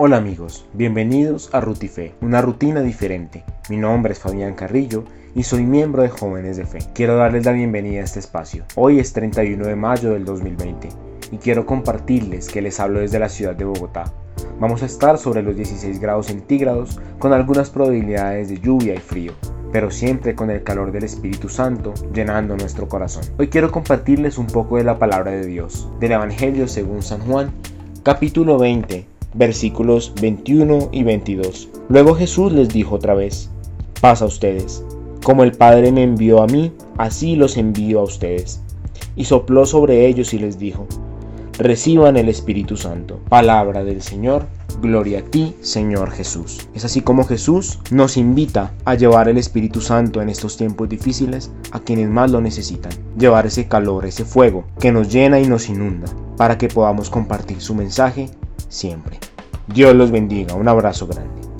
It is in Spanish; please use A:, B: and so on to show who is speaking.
A: Hola amigos, bienvenidos a Rutife, una rutina diferente. Mi nombre es Fabián Carrillo y soy miembro de Jóvenes de Fe. Quiero darles la bienvenida a este espacio. Hoy es 31 de mayo del 2020 y quiero compartirles que les hablo desde la ciudad de Bogotá. Vamos a estar sobre los 16 grados centígrados con algunas probabilidades de lluvia y frío, pero siempre con el calor del Espíritu Santo llenando nuestro corazón. Hoy quiero compartirles un poco de la palabra de Dios, del Evangelio según San Juan, capítulo 20 versículos 21 y 22. Luego Jesús les dijo otra vez, paz a ustedes. Como el Padre me envió a mí, así los envío a ustedes. Y sopló sobre ellos y les dijo, reciban el Espíritu Santo. Palabra del Señor, gloria a ti, Señor Jesús. Es así como Jesús nos invita a llevar el Espíritu Santo en estos tiempos difíciles a quienes más lo necesitan. Llevar ese calor, ese fuego que nos llena y nos inunda, para que podamos compartir su mensaje siempre. Dios los bendiga. Un abrazo grande.